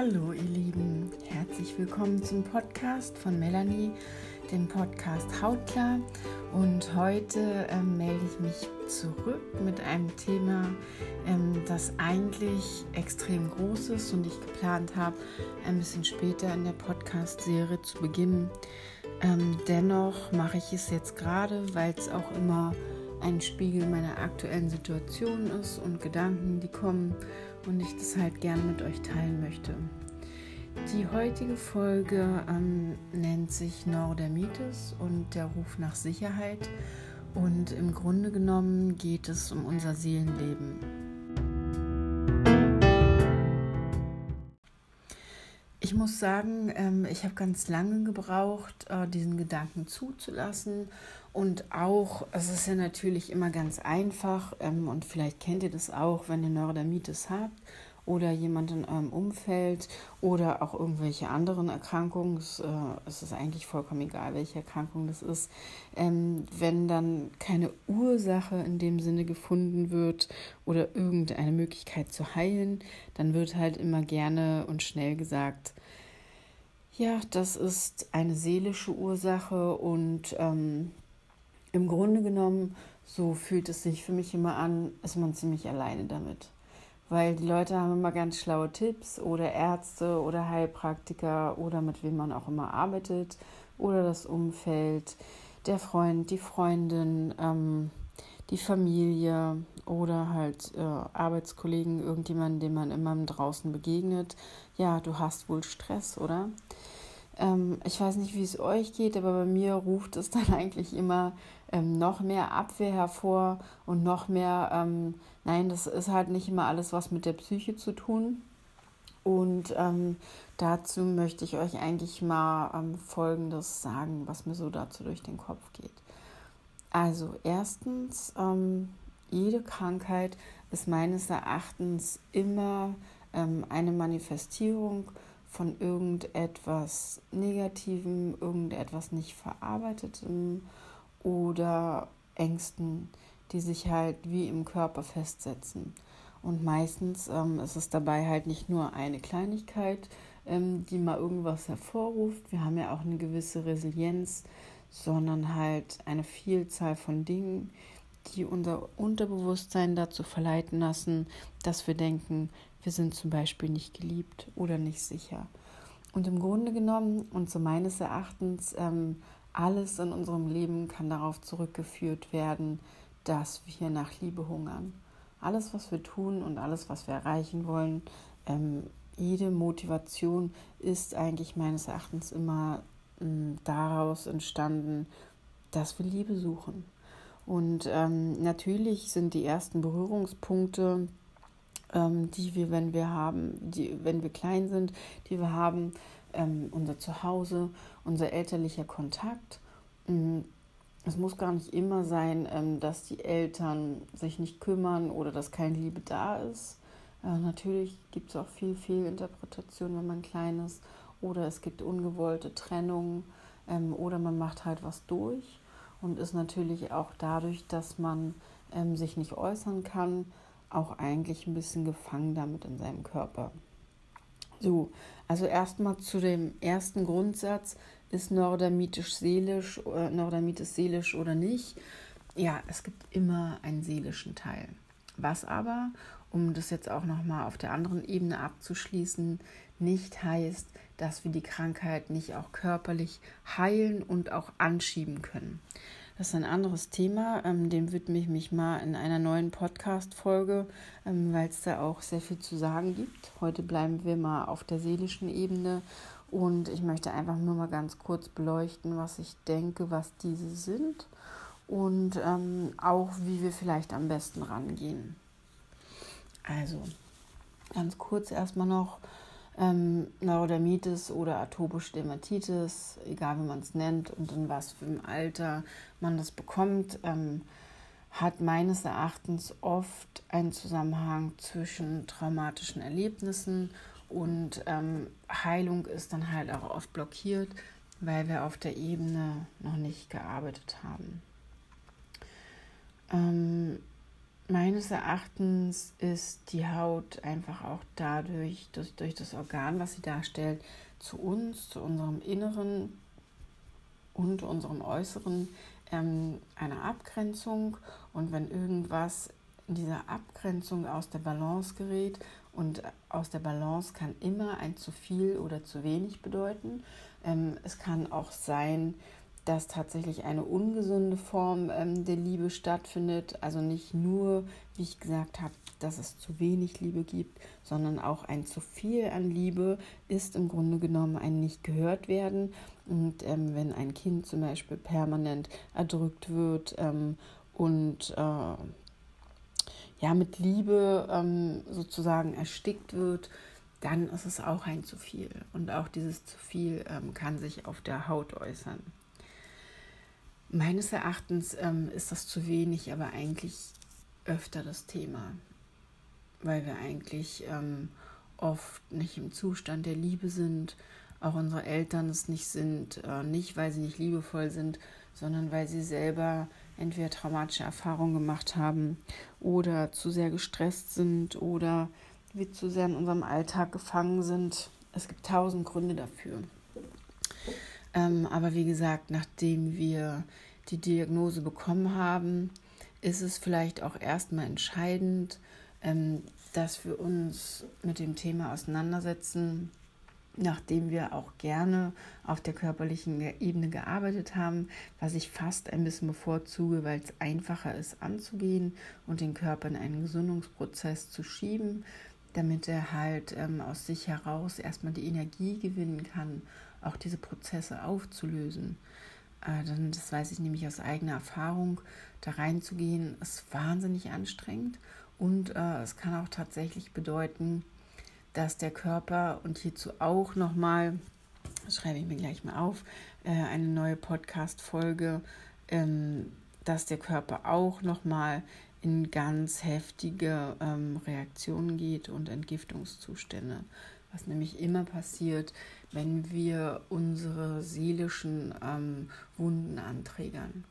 Hallo ihr Lieben, herzlich willkommen zum Podcast von Melanie, dem Podcast Hautklar. Und heute ähm, melde ich mich zurück mit einem Thema, ähm, das eigentlich extrem groß ist und ich geplant habe, ein bisschen später in der Podcast-Serie zu beginnen. Ähm, dennoch mache ich es jetzt gerade, weil es auch immer ein Spiegel meiner aktuellen Situation ist und Gedanken, die kommen und ich das halt gerne mit euch teilen möchte. Die heutige Folge ähm, nennt sich Neurodermitis und der Ruf nach Sicherheit und im Grunde genommen geht es um unser Seelenleben. Ich muss sagen, ähm, ich habe ganz lange gebraucht, äh, diesen Gedanken zuzulassen. Und auch, es ist ja natürlich immer ganz einfach ähm, und vielleicht kennt ihr das auch, wenn ihr Neurodermitis habt oder jemand in eurem Umfeld oder auch irgendwelche anderen Erkrankungen, es, äh, es ist eigentlich vollkommen egal, welche Erkrankung das ist, ähm, wenn dann keine Ursache in dem Sinne gefunden wird oder irgendeine Möglichkeit zu heilen, dann wird halt immer gerne und schnell gesagt, ja, das ist eine seelische Ursache und ähm, im Grunde genommen, so fühlt es sich für mich immer an, ist man ziemlich alleine damit. Weil die Leute haben immer ganz schlaue Tipps oder Ärzte oder Heilpraktiker oder mit wem man auch immer arbeitet oder das Umfeld, der Freund, die Freundin, ähm, die Familie oder halt äh, Arbeitskollegen, irgendjemanden, dem man immer draußen begegnet. Ja, du hast wohl Stress, oder? Ähm, ich weiß nicht, wie es euch geht, aber bei mir ruft es dann eigentlich immer ähm, noch mehr Abwehr hervor und noch mehr, ähm, nein, das ist halt nicht immer alles was mit der Psyche zu tun. Und ähm, dazu möchte ich euch eigentlich mal ähm, Folgendes sagen, was mir so dazu durch den Kopf geht. Also erstens, ähm, jede Krankheit ist meines Erachtens immer eine Manifestierung von irgendetwas Negativem, irgendetwas nicht verarbeitetem oder Ängsten, die sich halt wie im Körper festsetzen. Und meistens ähm, ist es dabei halt nicht nur eine Kleinigkeit, ähm, die mal irgendwas hervorruft. Wir haben ja auch eine gewisse Resilienz, sondern halt eine Vielzahl von Dingen, die unser Unterbewusstsein dazu verleiten lassen, dass wir denken, wir sind zum Beispiel nicht geliebt oder nicht sicher. Und im Grunde genommen und so meines Erachtens, ähm, alles in unserem Leben kann darauf zurückgeführt werden, dass wir nach Liebe hungern. Alles, was wir tun und alles, was wir erreichen wollen, ähm, jede Motivation ist eigentlich meines Erachtens immer ähm, daraus entstanden, dass wir Liebe suchen. Und ähm, natürlich sind die ersten Berührungspunkte ähm, die wir, wenn wir haben, die, wenn wir klein sind, die wir haben, ähm, unser Zuhause, unser elterlicher Kontakt. Mm, es muss gar nicht immer sein, ähm, dass die Eltern sich nicht kümmern oder dass keine Liebe da ist. Äh, natürlich gibt es auch viel, viel Interpretation, wenn man klein ist. Oder es gibt ungewollte Trennungen ähm, oder man macht halt was durch und ist natürlich auch dadurch, dass man ähm, sich nicht äußern kann, auch eigentlich ein bisschen gefangen damit in seinem Körper. So, also erstmal zu dem ersten Grundsatz, ist Neurodermitisch seelisch, äh, Neurodermitis seelisch oder nicht? Ja, es gibt immer einen seelischen Teil. Was aber, um das jetzt auch nochmal auf der anderen Ebene abzuschließen, nicht heißt, dass wir die Krankheit nicht auch körperlich heilen und auch anschieben können. Das ist ein anderes Thema, ähm, dem widme ich mich mal in einer neuen Podcast-Folge, ähm, weil es da auch sehr viel zu sagen gibt. Heute bleiben wir mal auf der seelischen Ebene und ich möchte einfach nur mal ganz kurz beleuchten, was ich denke, was diese sind und ähm, auch, wie wir vielleicht am besten rangehen. Also, ganz kurz erstmal noch ähm, Neurodermitis oder atopische Dermatitis, egal wie man es nennt und in was für einem Alter man das bekommt, ähm, hat meines Erachtens oft einen Zusammenhang zwischen traumatischen Erlebnissen und ähm, Heilung ist dann halt auch oft blockiert, weil wir auf der Ebene noch nicht gearbeitet haben. Ähm, meines Erachtens ist die Haut einfach auch dadurch, durch, durch das Organ, was sie darstellt, zu uns, zu unserem Inneren und unserem Äußeren ähm, eine Abgrenzung. Und wenn irgendwas in dieser Abgrenzung aus der Balance gerät, und aus der Balance kann immer ein zu viel oder zu wenig bedeuten. Ähm, es kann auch sein, dass tatsächlich eine ungesunde Form ähm, der Liebe stattfindet. Also nicht nur, wie ich gesagt habe, dass es zu wenig Liebe gibt, sondern auch ein zu viel an Liebe ist im Grunde genommen ein nicht gehört werden. Und ähm, wenn ein Kind zum Beispiel permanent erdrückt wird ähm, und äh, ja mit Liebe ähm, sozusagen erstickt wird, dann ist es auch ein zu viel. Und auch dieses zu viel ähm, kann sich auf der Haut äußern. Meines Erachtens ähm, ist das zu wenig, aber eigentlich öfter das Thema, weil wir eigentlich ähm, oft nicht im Zustand der Liebe sind, auch unsere Eltern es nicht sind, äh, nicht weil sie nicht liebevoll sind, sondern weil sie selber entweder traumatische Erfahrungen gemacht haben oder zu sehr gestresst sind oder wir zu sehr in unserem Alltag gefangen sind. Es gibt tausend Gründe dafür. Ähm, aber wie gesagt, nachdem wir die Diagnose bekommen haben, ist es vielleicht auch erstmal entscheidend, ähm, dass wir uns mit dem Thema auseinandersetzen, nachdem wir auch gerne auf der körperlichen Ebene gearbeitet haben, was ich fast ein bisschen bevorzuge, weil es einfacher ist anzugehen und den Körper in einen Gesundungsprozess zu schieben, damit er halt ähm, aus sich heraus erstmal die Energie gewinnen kann, auch diese Prozesse aufzulösen. Äh, das weiß ich nämlich aus eigener Erfahrung, da reinzugehen, ist wahnsinnig anstrengend und äh, es kann auch tatsächlich bedeuten, dass der Körper und hierzu auch nochmal, schreibe ich mir gleich mal auf, äh, eine neue Podcast-Folge, ähm, dass der Körper auch nochmal in ganz heftige ähm, Reaktionen geht und Entgiftungszustände. Was nämlich immer passiert, wenn wir unsere seelischen ähm, Wunden anträgern.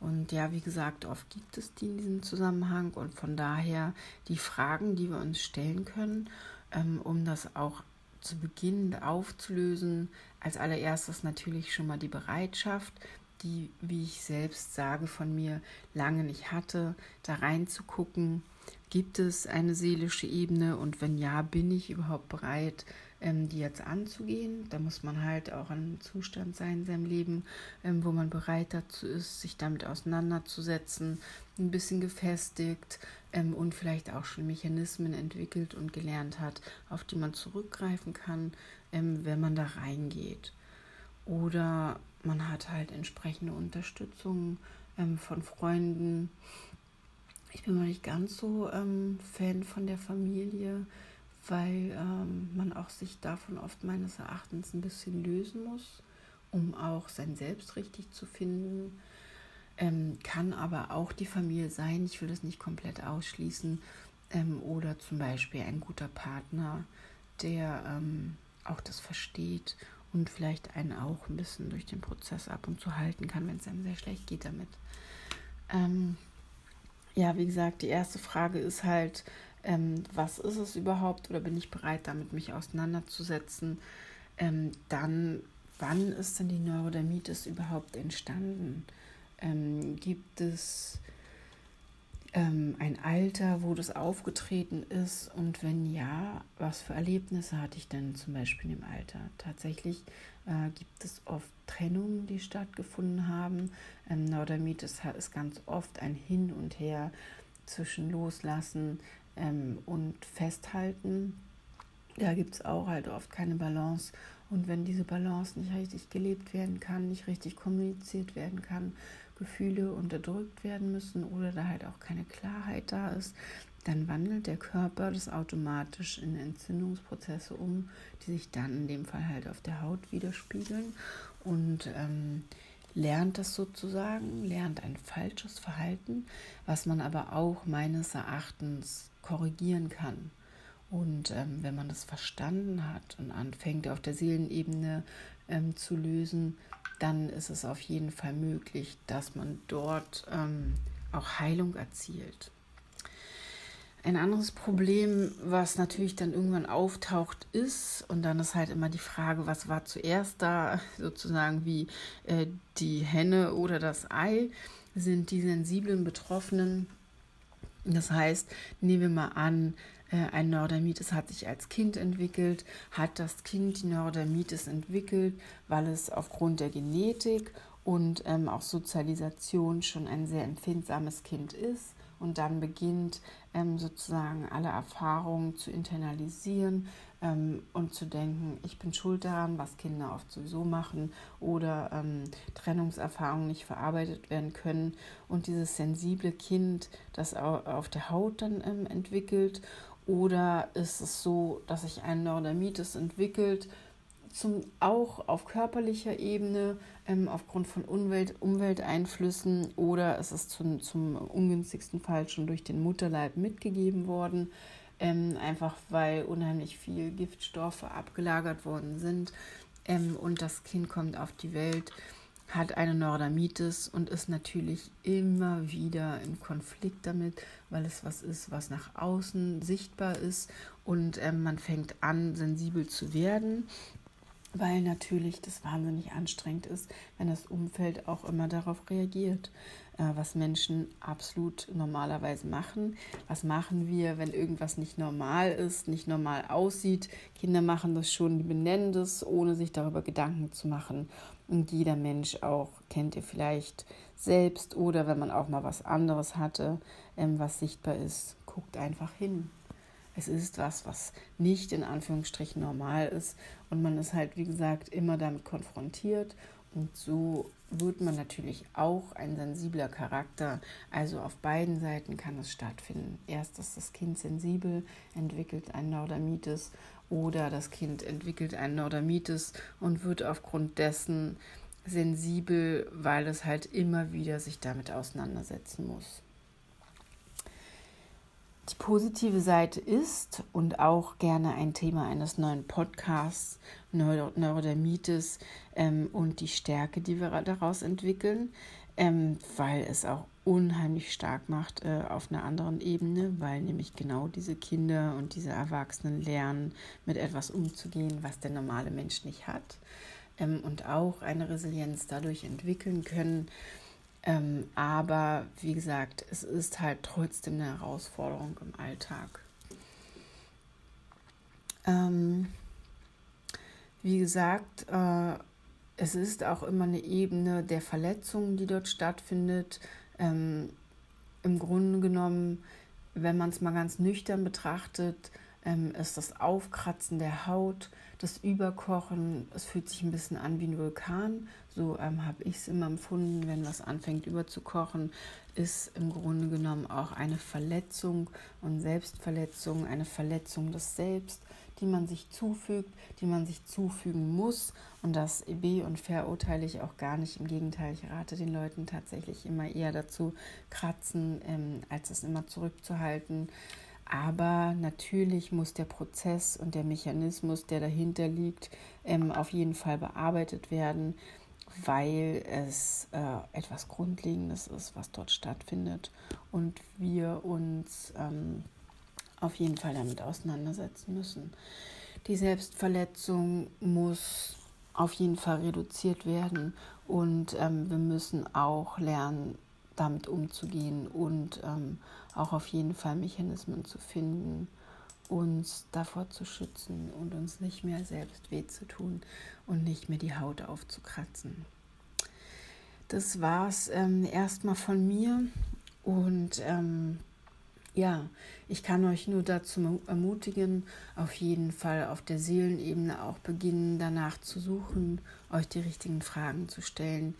Und ja, wie gesagt, oft gibt es die in diesem Zusammenhang und von daher die Fragen, die wir uns stellen können, ähm, um das auch zu Beginn aufzulösen. Als allererstes natürlich schon mal die Bereitschaft, die, wie ich selbst sage, von mir lange nicht hatte, da reinzugucken. Gibt es eine seelische Ebene und wenn ja, bin ich überhaupt bereit, ähm, die jetzt anzugehen? Da muss man halt auch an einem Zustand sein in seinem Leben, ähm, wo man bereit dazu ist, sich damit auseinanderzusetzen, ein bisschen gefestigt ähm, und vielleicht auch schon Mechanismen entwickelt und gelernt hat, auf die man zurückgreifen kann, ähm, wenn man da reingeht. Oder man hat halt entsprechende Unterstützung ähm, von Freunden. Ich bin mal nicht ganz so ähm, Fan von der Familie, weil ähm, man auch sich davon oft meines Erachtens ein bisschen lösen muss, um auch sein Selbst richtig zu finden. Ähm, kann aber auch die Familie sein, ich will das nicht komplett ausschließen. Ähm, oder zum Beispiel ein guter Partner, der ähm, auch das versteht und vielleicht einen auch ein bisschen durch den Prozess ab und zu halten kann, wenn es einem sehr schlecht geht damit. Ähm, ja, wie gesagt, die erste Frage ist halt, ähm, was ist es überhaupt oder bin ich bereit, damit mich auseinanderzusetzen? Ähm, dann, wann ist denn die Neurodermitis überhaupt entstanden? Ähm, gibt es ähm, ein Alter, wo das aufgetreten ist? Und wenn ja, was für Erlebnisse hatte ich denn zum Beispiel im Alter? Tatsächlich äh, gibt es oft Trennungen, die stattgefunden haben. Ähm, Neurodermitis ist ganz oft ein Hin und Her zwischen Loslassen ähm, und Festhalten. Da gibt es auch halt oft keine Balance. Und wenn diese Balance nicht richtig gelebt werden kann, nicht richtig kommuniziert werden kann, Gefühle unterdrückt werden müssen oder da halt auch keine Klarheit da ist, dann wandelt der Körper das automatisch in Entzündungsprozesse um, die sich dann in dem Fall halt auf der Haut widerspiegeln und ähm, lernt das sozusagen, lernt ein falsches Verhalten, was man aber auch meines Erachtens korrigieren kann. Und ähm, wenn man das verstanden hat und anfängt auf der Seelenebene ähm, zu lösen, dann ist es auf jeden Fall möglich, dass man dort ähm, auch Heilung erzielt. ein anderes Problem, was natürlich dann irgendwann auftaucht, ist, und dann ist halt immer die Frage, was war zuerst da, sozusagen wie äh, die Henne oder das Ei, sind die sensiblen Betroffenen. Das heißt, nehmen wir mal an, äh, ein Neurodermitis hat sich als Kind entwickelt, hat das Kind die Neurodermitis entwickelt, weil es aufgrund der Genetik und ähm, auch Sozialisation schon ein sehr empfindsames Kind ist und dann beginnt ähm, sozusagen alle Erfahrungen zu internalisieren ähm, und zu denken, ich bin schuld daran, was Kinder oft sowieso machen oder ähm, Trennungserfahrungen nicht verarbeitet werden können. Und dieses sensible Kind, das auf der Haut dann ähm, entwickelt oder ist es so, dass sich ein Neurodermitis entwickelt, zum, auch auf körperlicher Ebene ähm, aufgrund von Umwelt, Umwelteinflüssen oder ist es zum, zum ungünstigsten Fall schon durch den Mutterleib mitgegeben worden, ähm, einfach weil unheimlich viel Giftstoffe abgelagert worden sind. Ähm, und das Kind kommt auf die Welt, hat eine Neurodermitis und ist natürlich immer wieder im Konflikt damit, weil es was ist, was nach außen sichtbar ist. Und ähm, man fängt an, sensibel zu werden weil natürlich das wahnsinnig anstrengend ist, wenn das Umfeld auch immer darauf reagiert, äh, was Menschen absolut normalerweise machen. Was machen wir, wenn irgendwas nicht normal ist, nicht normal aussieht? Kinder machen das schon, die benennen das, ohne sich darüber Gedanken zu machen. Und jeder Mensch auch, kennt ihr vielleicht selbst oder wenn man auch mal was anderes hatte, ähm, was sichtbar ist, guckt einfach hin. Es ist was, was nicht in Anführungsstrichen normal ist und man ist halt, wie gesagt, immer damit konfrontiert und so wird man natürlich auch ein sensibler Charakter. Also auf beiden Seiten kann es stattfinden. Erst ist das Kind sensibel, entwickelt ein Neurodermitis oder das Kind entwickelt ein Neurodermitis und wird aufgrund dessen sensibel, weil es halt immer wieder sich damit auseinandersetzen muss. Die positive Seite ist und auch gerne ein Thema eines neuen Podcasts, Neuro Neurodermitis ähm, und die Stärke, die wir daraus entwickeln, ähm, weil es auch unheimlich stark macht äh, auf einer anderen Ebene, weil nämlich genau diese Kinder und diese Erwachsenen lernen, mit etwas umzugehen, was der normale Mensch nicht hat ähm, und auch eine Resilienz dadurch entwickeln können ähm, aber wie gesagt, es ist halt trotzdem eine Herausforderung im Alltag. Ähm, wie gesagt, äh, es ist auch immer eine Ebene der Verletzungen, die dort stattfindet. Ähm, Im Grunde genommen, wenn man es mal ganz nüchtern betrachtet, ähm, ist das Aufkratzen der Haut, das Überkochen, es fühlt sich ein bisschen an wie ein Vulkan. So ähm, habe ich es immer empfunden, wenn was anfängt überzukochen, ist im Grunde genommen auch eine Verletzung und Selbstverletzung, eine Verletzung des Selbst, die man sich zufügt, die man sich zufügen muss. Und das be- und verurteile ich auch gar nicht. Im Gegenteil, ich rate den Leuten tatsächlich immer eher dazu, kratzen, ähm, als es immer zurückzuhalten. Aber natürlich muss der Prozess und der Mechanismus, der dahinter liegt, ähm, auf jeden Fall bearbeitet werden, weil es äh, etwas Grundlegendes ist, was dort stattfindet und wir uns ähm, auf jeden Fall damit auseinandersetzen müssen. Die Selbstverletzung muss auf jeden Fall reduziert werden und ähm, wir müssen auch lernen, damit umzugehen und ähm, auch auf jeden Fall Mechanismen zu finden, uns davor zu schützen und uns nicht mehr selbst weh zu tun und nicht mehr die Haut aufzukratzen. Das war's ähm, erstmal von mir und ähm, ja, ich kann euch nur dazu ermutigen, auf jeden Fall auf der Seelenebene auch beginnen, danach zu suchen, euch die richtigen Fragen zu stellen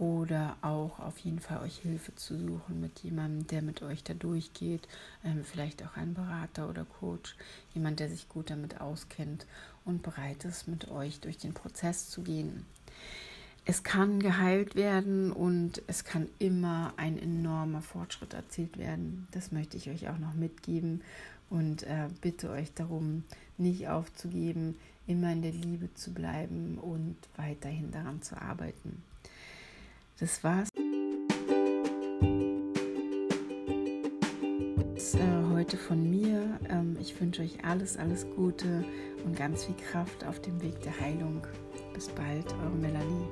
oder auch auf jeden Fall euch Hilfe zu suchen mit jemandem, der mit euch da durchgeht, ähm, vielleicht auch ein Berater oder Coach, jemand, der sich gut damit auskennt und bereit ist, mit euch durch den Prozess zu gehen. Es kann geheilt werden und es kann immer ein enormer Fortschritt erzielt werden. Das möchte ich euch auch noch mitgeben und äh, bitte euch darum, nicht aufzugeben, immer in der Liebe zu bleiben und weiterhin daran zu arbeiten. Das war's. Das, äh, heute von mir. Ähm, ich wünsche euch alles, alles Gute und ganz viel Kraft auf dem Weg der Heilung. Bis bald, eure Melanie.